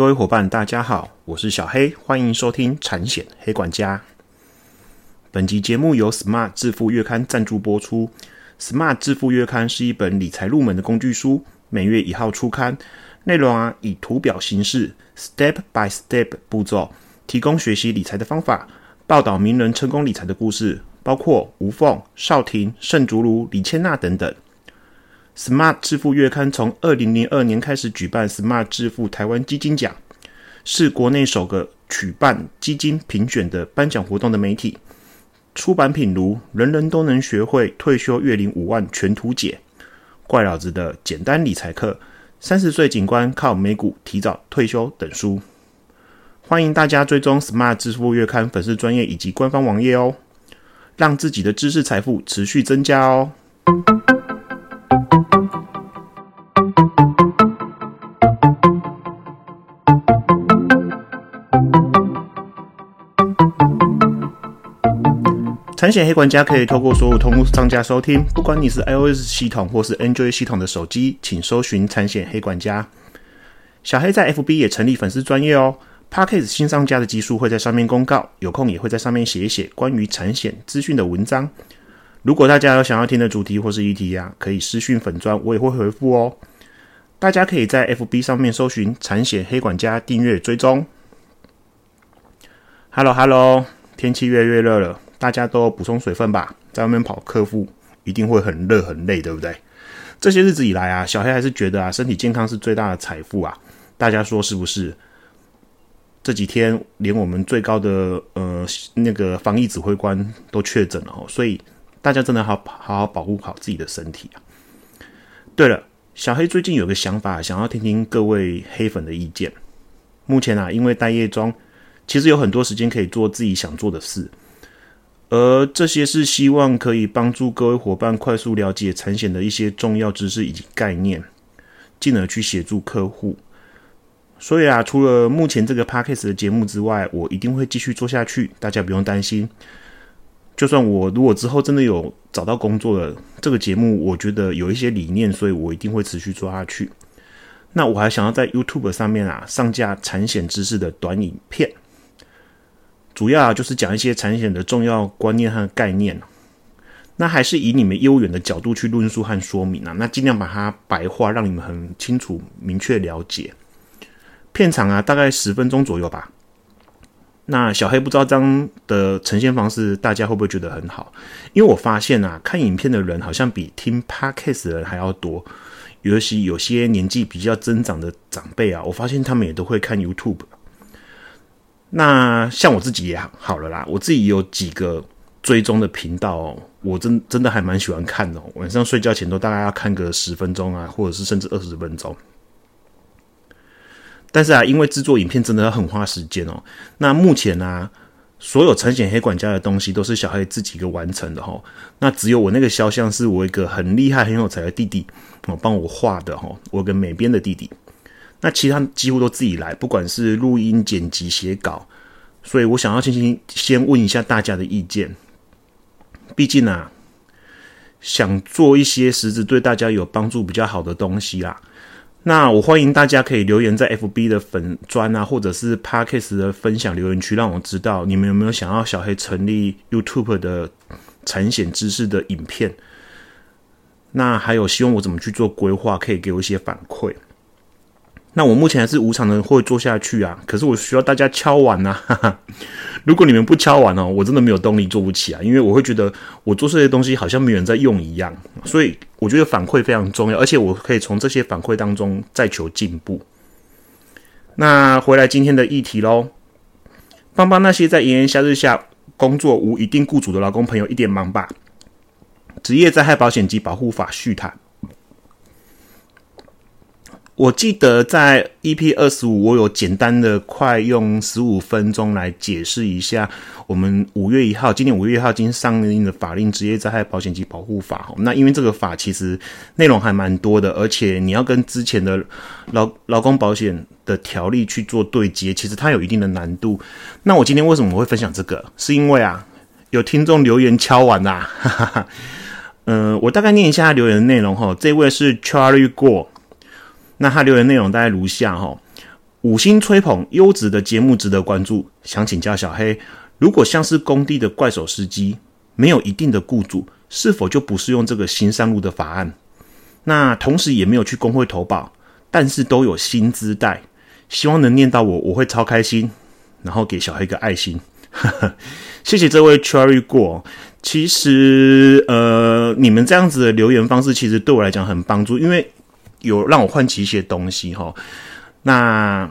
各位伙伴，大家好，我是小黑，欢迎收听产险黑管家。本集节目由 Smart 致富月刊赞助播出。Smart 致富月刊是一本理财入门的工具书，每月一号出刊，内容啊以图表形式，step by step 步骤，提供学习理财的方法，报道名人成功理财的故事，包括吴凤、邵婷、盛竹如、李千娜等等。Smart 致富月刊从二零零二年开始举办 Smart 致富台湾基金奖，是国内首个举办基金评选的颁奖活动的媒体。出版品如《人人都能学会退休月领五万全图解》、《怪老子的简单理财课》、《三十岁警官靠美股提早退休》等书。欢迎大家追踪 Smart 致富月刊粉丝专业以及官方网页哦，让自己的知识财富持续增加哦。产险黑管家可以透过所有通路商家收听，不管你是 iOS 系统或是 Android 系统的手机，请搜寻产险黑管家。小黑在 FB 也成立粉丝专业哦 Parkes 新上架的集数会在上面公告，有空也会在上面写一写关于产险资讯的文章。如果大家有想要听的主题或是议题呀，可以私讯粉专，我也会回复哦。大家可以在 FB 上面搜寻产险黑管家订阅追踪。Hello Hello，天气越来越热了。大家都补充水分吧，在外面跑客户一定会很热很累，对不对？这些日子以来啊，小黑还是觉得啊，身体健康是最大的财富啊。大家说是不是？这几天连我们最高的呃那个防疫指挥官都确诊了哦，所以大家真的好好好保护好自己的身体啊。对了，小黑最近有个想法，想要听听各位黑粉的意见。目前啊，因为待业中，其实有很多时间可以做自己想做的事。而这些是希望可以帮助各位伙伴快速了解产险的一些重要知识以及概念，进而去协助客户。所以啊，除了目前这个 p a c k a g e 的节目之外，我一定会继续做下去，大家不用担心。就算我如果之后真的有找到工作了，这个节目我觉得有一些理念，所以我一定会持续做下去。那我还想要在 YouTube 上面啊上架产险知识的短影片。主要就是讲一些产险的重要观念和概念，那还是以你们业务员的角度去论述和说明啊，那尽量把它白话，让你们很清楚、明确了解。片场啊，大概十分钟左右吧。那小黑不知道这样的呈现方式，大家会不会觉得很好？因为我发现啊，看影片的人好像比听 podcast 的人还要多，尤其有些年纪比较增长的长辈啊，我发现他们也都会看 YouTube。那像我自己也好了啦，我自己有几个追踪的频道哦，我真真的还蛮喜欢看的。晚上睡觉前都大概要看个十分钟啊，或者是甚至二十分钟。但是啊，因为制作影片真的要很花时间哦。那目前呢，所有产险黑管家的东西都是小黑自己一个完成的哈。那只有我那个肖像是我一个很厉害很有才的弟弟哦帮我画的哈，我跟美编的弟弟。那其他几乎都自己来，不管是录音、剪辑、写稿，所以我想要先先先问一下大家的意见。毕竟啊，想做一些实质对大家有帮助、比较好的东西啦。那我欢迎大家可以留言在 FB 的粉砖啊，或者是 Parkes 的分享留言区，让我知道你们有没有想要小黑成立 YouTube 的产险知识的影片。那还有希望我怎么去做规划，可以给我一些反馈。那我目前还是无偿的会做下去啊，可是我需要大家敲碗呐！如果你们不敲碗哦，我真的没有动力做不起啊，因为我会觉得我做这些东西好像没有人在用一样，所以我觉得反馈非常重要，而且我可以从这些反馈当中再求进步。那回来今天的议题喽，帮帮那些在炎炎夏日下工作无一定雇主的劳工朋友一点忙吧！职业灾害保险及保护法续谈。我记得在 EP 二十五，我有简单的快用十五分钟来解释一下我们五月一号，今年五月一号已经上映的法令《职业灾害保险及保护法》哈。那因为这个法其实内容还蛮多的，而且你要跟之前的劳劳工保险的条例去做对接，其实它有一定的难度。那我今天为什么会分享这个？是因为啊，有听众留言敲完啦。哈哈哈嗯，我大概念一下留言的内容哈。这位是 Charlie 过。那他留言内容大概如下哈，五星吹捧优质的节目值得关注，想请教小黑，如果像是工地的怪手司机，没有一定的雇主，是否就不适用这个新上路的法案？那同时也没有去工会投保，但是都有薪资带，希望能念到我，我会超开心，然后给小黑一个爱心，谢谢这位 Cherry 过。其实呃，你们这样子的留言方式，其实对我来讲很帮助，因为有让我唤起一些东西哈。那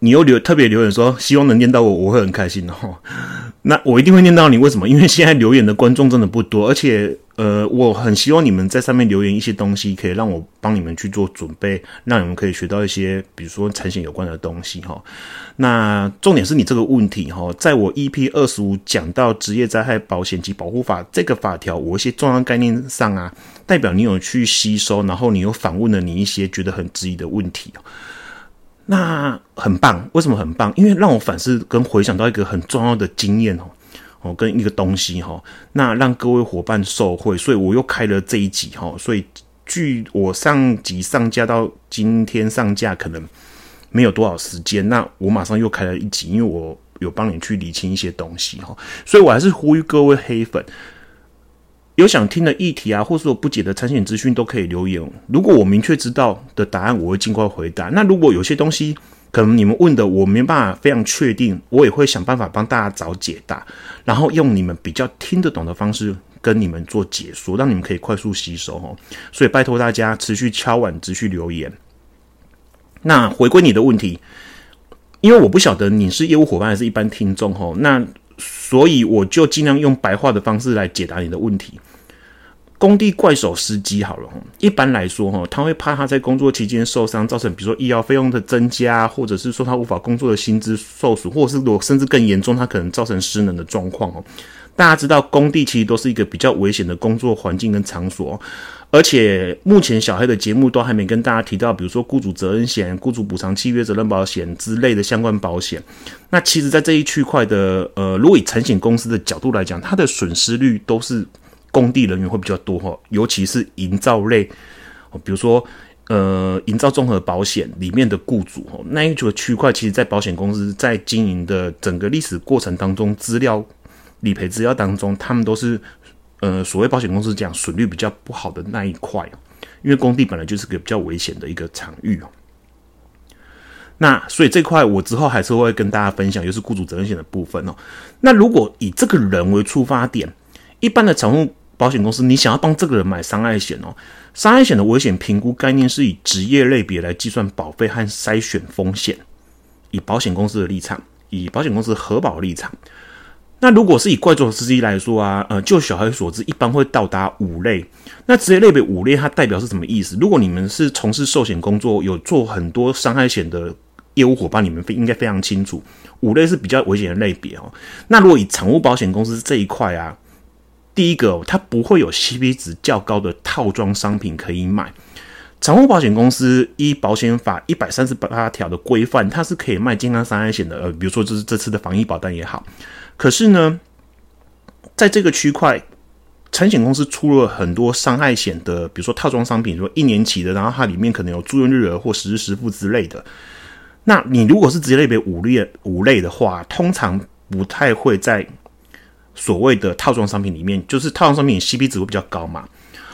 你又留特别留言说，希望能念到我，我会很开心哈。那我一定会念到你，为什么？因为现在留言的观众真的不多，而且呃，我很希望你们在上面留言一些东西，可以让我帮你们去做准备，让你们可以学到一些，比如说产险有关的东西哈。那重点是你这个问题哈，在我 EP 二十五讲到职业灾害保险及保护法这个法条，我一些重要概念上啊，代表你有去吸收，然后你又反问了你一些觉得很质疑的问题那很棒，为什么很棒？因为让我反思跟回想到一个很重要的经验哦，哦，跟一个东西哈，那让各位伙伴受惠，所以我又开了这一集哈。所以距我上集上架到今天上架可能没有多少时间，那我马上又开了一集，因为我有帮你去理清一些东西哈，所以我还是呼吁各位黑粉。有想听的议题啊，或是有不解的产险资讯，都可以留言。如果我明确知道的答案，我会尽快回答。那如果有些东西可能你们问的我没办法非常确定，我也会想办法帮大家找解答，然后用你们比较听得懂的方式跟你们做解说，让你们可以快速吸收哦。所以拜托大家持续敲碗，持续留言。那回归你的问题，因为我不晓得你是业务伙伴还是一般听众哦，那所以我就尽量用白话的方式来解答你的问题。工地怪手司机好了，一般来说哈，他会怕他在工作期间受伤，造成比如说医疗费用的增加，或者是说他无法工作的薪资受损，或者是如果甚至更严重，他可能造成失能的状况哦。大家知道，工地其实都是一个比较危险的工作环境跟场所，而且目前小黑的节目都还没跟大家提到，比如说雇主责任险、雇主补偿契约责任保险之类的相关保险。那其实，在这一区块的呃，如果以产险公司的角度来讲，它的损失率都是。工地人员会比较多哈，尤其是营造类，比如说呃，营造综合保险里面的雇主哈，那一个区块，其实，在保险公司在经营的整个历史过程当中，资料理赔资料当中，他们都是呃，所谓保险公司讲损率比较不好的那一块因为工地本来就是个比较危险的一个场域哦。那所以这块我之后还是会跟大家分享，又是雇主责任险的部分哦。那如果以这个人为出发点，一般的产物。保险公司，你想要帮这个人买伤害险哦？伤害险的危险评估概念是以职业类别来计算保费和筛选风险。以保险公司的立场，以保险公司核保立场，那如果是以怪兽司机来说啊，呃，就小孩所知，一般会到达五类。那职业类别五类，它代表是什么意思？如果你们是从事寿险工作，有做很多伤害险的业务伙伴，你们应该非常清楚，五类是比较危险的类别哦。那如果以产物保险公司这一块啊。第一个，它不会有 CP 值较高的套装商品可以买。产物保险公司依保险法一百三十八条的规范，它是可以卖健康伤害险的。呃，比如说这是这次的防疫保单也好。可是呢，在这个区块，产险公司出了很多伤害险的，比如说套装商品，说一年期的，然后它里面可能有住院日额或实时实付之类的。那你如果是直接类别五类五类的话，通常不太会在。所谓的套装商品里面，就是套装商品 CP 值会比较高嘛。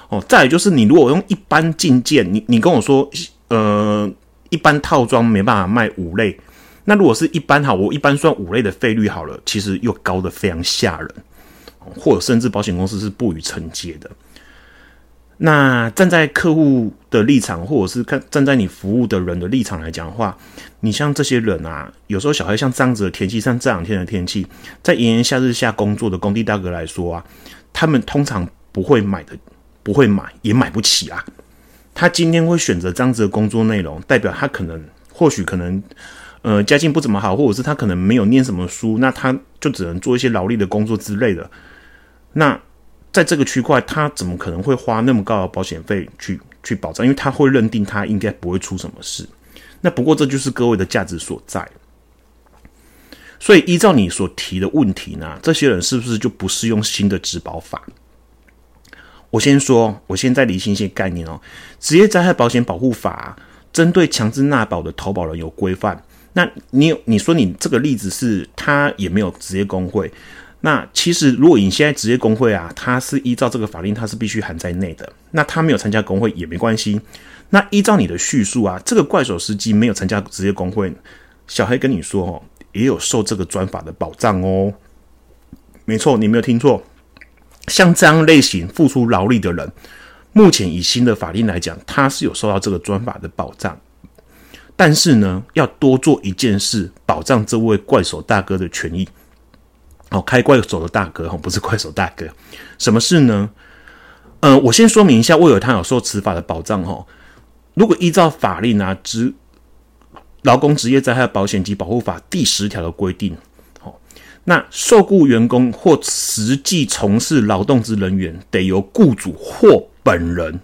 哦，再就是你如果用一般进件，你你跟我说，呃，一般套装没办法卖五类，那如果是一般哈，我一般算五类的费率好了，其实又高的非常吓人，或者甚至保险公司是不予承接的。那站在客户的立场，或者是看站在你服务的人的立场来讲的话，你像这些人啊，有时候小孩像这样子的天气，像这两天的天气，在炎炎夏日下工作的工地大哥来说啊，他们通常不会买的，不会买，也买不起啊。他今天会选择这样子的工作内容，代表他可能或许可能呃家境不怎么好，或者是他可能没有念什么书，那他就只能做一些劳力的工作之类的。那在这个区块，他怎么可能会花那么高的保险费去去保障？因为他会认定他应该不会出什么事。那不过这就是各位的价值所在。所以依照你所提的问题呢，这些人是不是就不适用新的质保法？我先说，我现在理清一些概念哦。职业灾害保险保护法针对强制纳保的投保人有规范。那你你说你这个例子是他也没有职业工会，那其实如果你现在职业工会啊，他是依照这个法令，他是必须含在内的。那他没有参加工会也没关系。那依照你的叙述啊，这个怪手司机没有参加职业工会，小黑跟你说哦，也有受这个专法的保障哦。没错，你没有听错，像这样类型付出劳力的人，目前以新的法令来讲，他是有受到这个专法的保障。但是呢，要多做一件事，保障这位怪手大哥的权益。哦，开怪手的大哥哈，不是怪手大哥。什么事呢？呃，我先说明一下，为了他有受此法的保障哈。如果依照法令啊，职劳工职业灾害保险及保护法第十条的规定，好，那受雇员工或实际从事劳动之人员，得由雇主或本人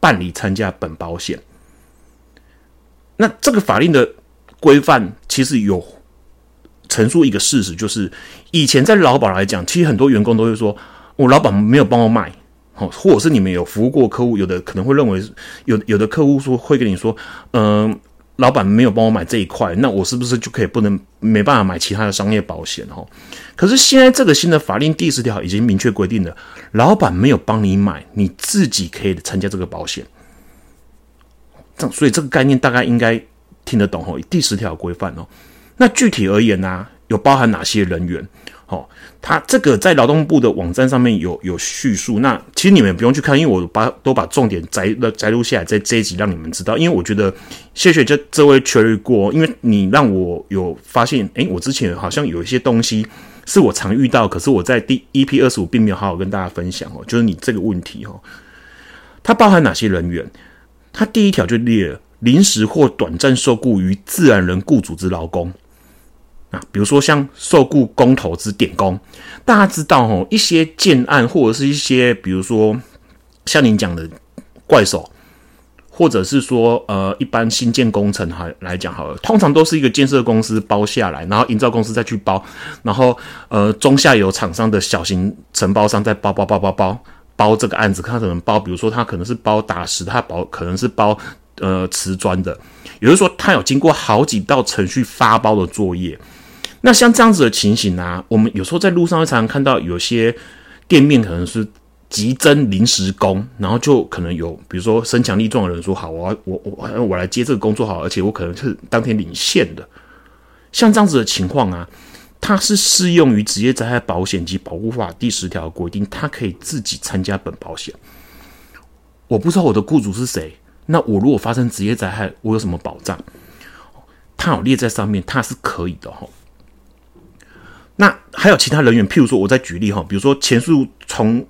办理参加本保险。那这个法令的规范其实有陈述一个事实，就是以前在劳保来讲，其实很多员工都会说，我老板没有帮我买，哦，或者是你们有服务过客户，有的可能会认为，有有的客户说会跟你说，嗯，老板没有帮我买这一块，那我是不是就可以不能没办法买其他的商业保险？哈，可是现在这个新的法令第十条已经明确规定了，老板没有帮你买，你自己可以参加这个保险。这所以这个概念大概应该听得懂哦。第十条规范哦，那具体而言呢，有包含哪些人员？哦，他这个在劳动部的网站上面有有叙述。那其实你们不用去看，因为我把都把重点摘了摘录下来，在这一集让你们知道。因为我觉得谢谢这这位确认过，因为你让我有发现，诶，我之前好像有一些东西是我常遇到，可是我在第一 P 二十五并没有好好跟大家分享哦。就是你这个问题哦，它包含哪些人员？他第一条就列临时或短暂受雇于自然人雇主之劳工啊，比如说像受雇工头之点工，大家知道哦，一些建案或者是一些比如说像您讲的怪手，或者是说呃一般新建工程哈来讲好了，通常都是一个建设公司包下来，然后营造公司再去包，然后呃中下游厂商的小型承包商再包包包包包。包这个案子，看他怎么包。比如说，他可能是包打石，他包可能是包呃瓷砖的。也就是说，他有经过好几道程序发包的作业。那像这样子的情形呢，我们有时候在路上会常常看到有些店面可能是急增临时工，然后就可能有比如说身强力壮的人说：“好，我我我我来接这个工作好，而且我可能是当天领现的。”像这样子的情况啊。它是适用于职业灾害保险及保护法第十条规定，它可以自己参加本保险。我不知道我的雇主是谁，那我如果发生职业灾害，我有什么保障？它有列在上面，它是可以的哈。那还有其他人员，譬如说，我再举例哈，比如说前述从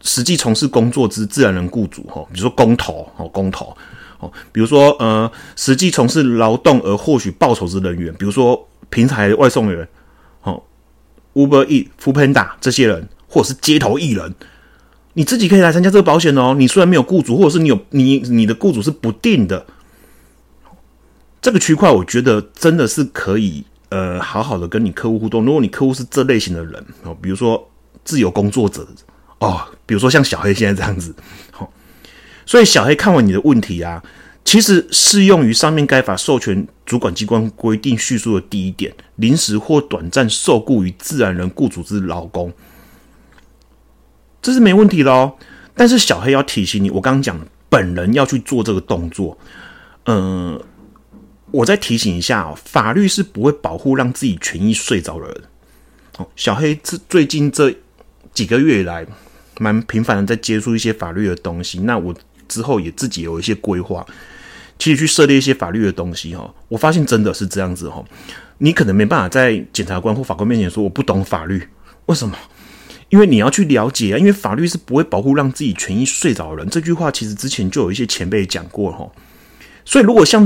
实际从事工作之自然人雇主哈，比如说工头哦，工头哦，比如说呃，实际从事劳动而获取报酬之人员，比如说平台外送员哦。Uber E、f o o Panda 这些人，或者是街头艺人，你自己可以来参加这个保险哦。你虽然没有雇主，或者是你有你你的雇主是不定的，这个区块我觉得真的是可以呃好好的跟你客户互动。如果你客户是这类型的人哦，比如说自由工作者哦，比如说像小黑现在这样子，好，所以小黑看完你的问题啊。其实适用于上面该法授权主管机关规定叙述的第一点，临时或短暂受雇于自然人雇主之劳工，这是没问题的哦。但是小黑要提醒你，我刚刚讲本人要去做这个动作，嗯，我再提醒一下哦，法律是不会保护让自己权益睡着的人。哦，小黑这最近这几个月以来，蛮频繁的在接触一些法律的东西，那我之后也自己有一些规划。其实去涉猎一些法律的东西哈，我发现真的是这样子哈。你可能没办法在检察官或法官面前说我不懂法律，为什么？因为你要去了解啊，因为法律是不会保护让自己权益睡着的人。这句话其实之前就有一些前辈讲过哈。所以如果像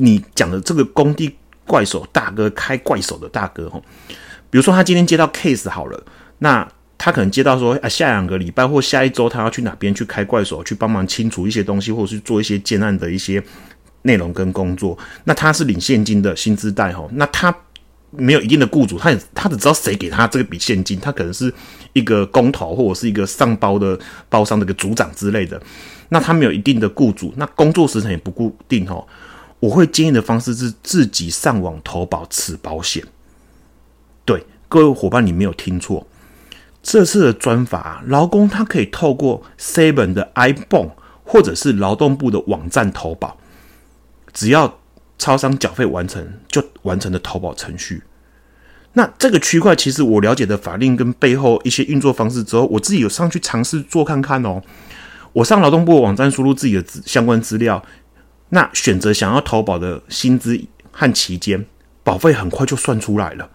你讲的这个工地怪手大哥开怪手的大哥哈，比如说他今天接到 case 好了，那。他可能接到说啊，下两个礼拜或下一周，他要去哪边去开怪手，去帮忙清除一些东西，或者是做一些建案的一些内容跟工作。那他是领现金的薪资袋哈，那他没有一定的雇主，他也他只知道谁给他这个笔现金，他可能是一个工头或者是一个上包的包商的一个组长之类的。那他没有一定的雇主，那工作时程也不固定哦。我会建议的方式是自己上网投保此保险。对各位伙伴，你没有听错，这次的专法，劳工他可以透过 Seven 的 iPhone 或者是劳动部的网站投保，只要超商缴费完成就完成的投保程序。那这个区块其实我了解的法令跟背后一些运作方式之后，我自己有上去尝试做看看哦。我上劳动部网站输入自己的资相关资料，那选择想要投保的薪资和期间，保费很快就算出来了。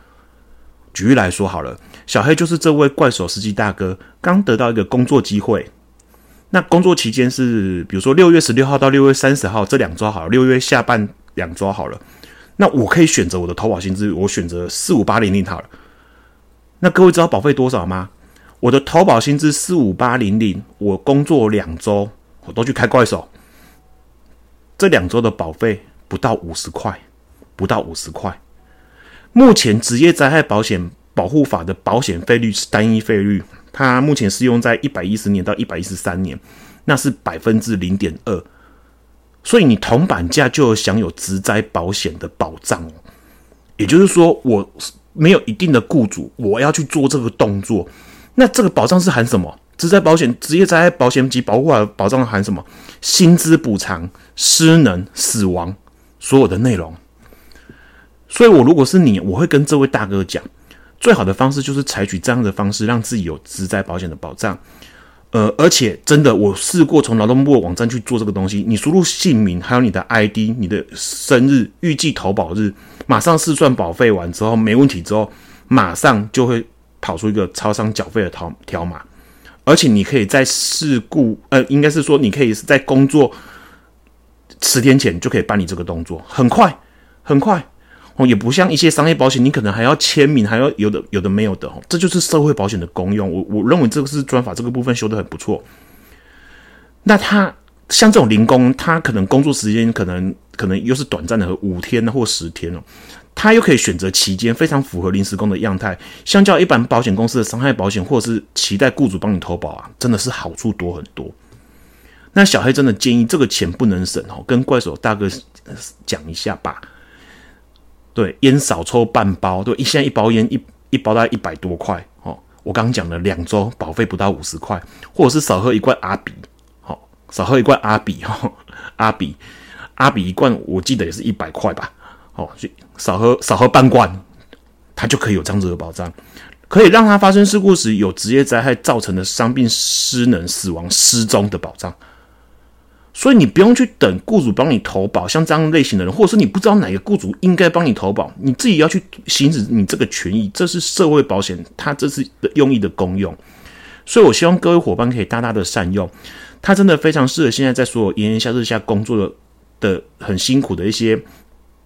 举例来说好了，小黑就是这位怪手司机大哥，刚得到一个工作机会，那工作期间是比如说六月十六号到六月三十号这两周好了，六月下半两周好了，那我可以选择我的投保薪资，我选择四五八零零好了。那各位知道保费多少吗？我的投保薪资四五八零零，我工作两周，我都去开怪手，这两周的保费不到五十块，不到五十块。目前职业灾害保险保护法的保险费率是单一费率，它目前适用在一百一十年到一百一十三年，那是百分之零点二，所以你铜板价就享有职灾保险的保障哦。也就是说，我没有一定的雇主，我要去做这个动作。那这个保障是含什么？职业保险、职业灾害保险及保护法保障含什么？薪资补偿、失能、死亡，所有的内容。所以，我如果是你，我会跟这位大哥讲，最好的方式就是采取这样的方式，让自己有职灾保险的保障。呃，而且真的，我试过从劳动部网站去做这个东西，你输入姓名，还有你的 ID、你的生日、预计投保日，马上试算保费完之后没问题之后，马上就会。跑出一个超商缴费的条条码，而且你可以在事故，呃，应该是说你可以在工作十天前就可以办理这个动作，很快很快哦，也不像一些商业保险，你可能还要签名，还要有的有的没有的哦，这就是社会保险的功用。我我认为这个是专法这个部分修的很不错。那他像这种零工，他可能工作时间可能可能又是短暂的，五天或十天哦。他又可以选择期间非常符合临时工的样态，相较一般保险公司的伤害保险，或者是期待雇主帮你投保啊，真的是好处多很多。那小黑真的建议这个钱不能省哦，跟怪手大哥讲一下吧。对，烟少抽半包，对，一现在一包烟一一包大概一百多块哦。我刚讲了两周保费不到五十块，或者是少喝一罐阿比，好，少喝一罐阿比哈，阿比阿比一罐我记得也是一百块吧。哦，少喝少喝半罐，他就可以有这样子的保障，可以让他发生事故时有职业灾害造成的伤病、失能、死亡、失踪的保障。所以你不用去等雇主帮你投保，像这样类型的人，或者是你不知道哪个雇主应该帮你投保，你自己要去行使你这个权益，这是社会保险它这是用意的功用。所以我希望各位伙伴可以大大的善用，它真的非常适合现在在所有炎炎夏日下工作的的很辛苦的一些。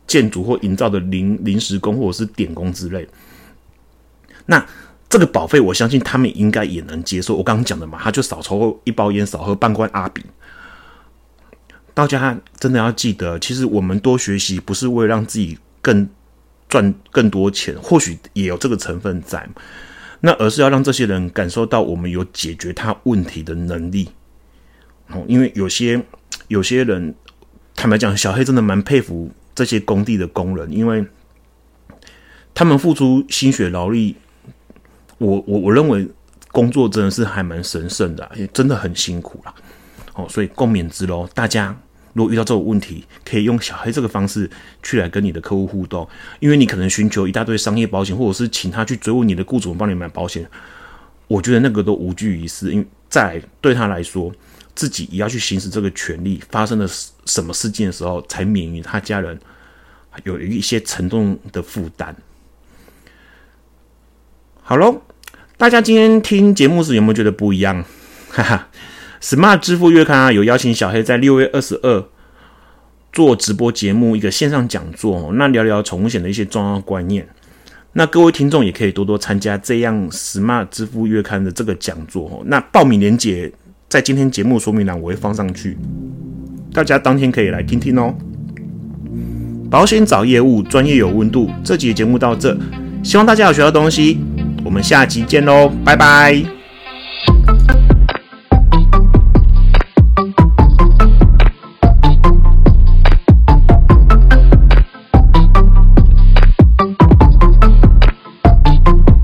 建筑或营造的临临时工或者是点工之类，那这个保费我相信他们应该也能接受。我刚刚讲的嘛，他就少抽一包烟，少喝半罐阿比。大家真的要记得，其实我们多学习不是为了让自己更赚更多钱，或许也有这个成分在，那而是要让这些人感受到我们有解决他问题的能力。哦，因为有些有些人，坦白讲，小黑真的蛮佩服。这些工地的工人，因为他们付出心血劳力，我我我认为工作真的是还蛮神圣的，也真的很辛苦了。哦，所以共勉之喽。大家如果遇到这种问题，可以用小黑这个方式去来跟你的客户互动，因为你可能寻求一大堆商业保险，或者是请他去追问你的雇主帮你买保险，我觉得那个都无济于事，因为在对他来说。自己也要去行使这个权利，发生了什么事件的时候，才免于他家人有一些沉重的负担。好喽，大家今天听节目时有没有觉得不一样？哈哈，Smart 支付月刊啊，有邀请小黑在六月二十二做直播节目，一个线上讲座，那聊聊宠物险的一些重要观念。那各位听众也可以多多参加这样 Smart 支付月刊的这个讲座哦。那报名链接。在今天节目说明栏我会放上去，大家当天可以来听听哦。保险找业务，专业有温度。这集节目到这，希望大家有学到东西。我们下集见喽，拜拜。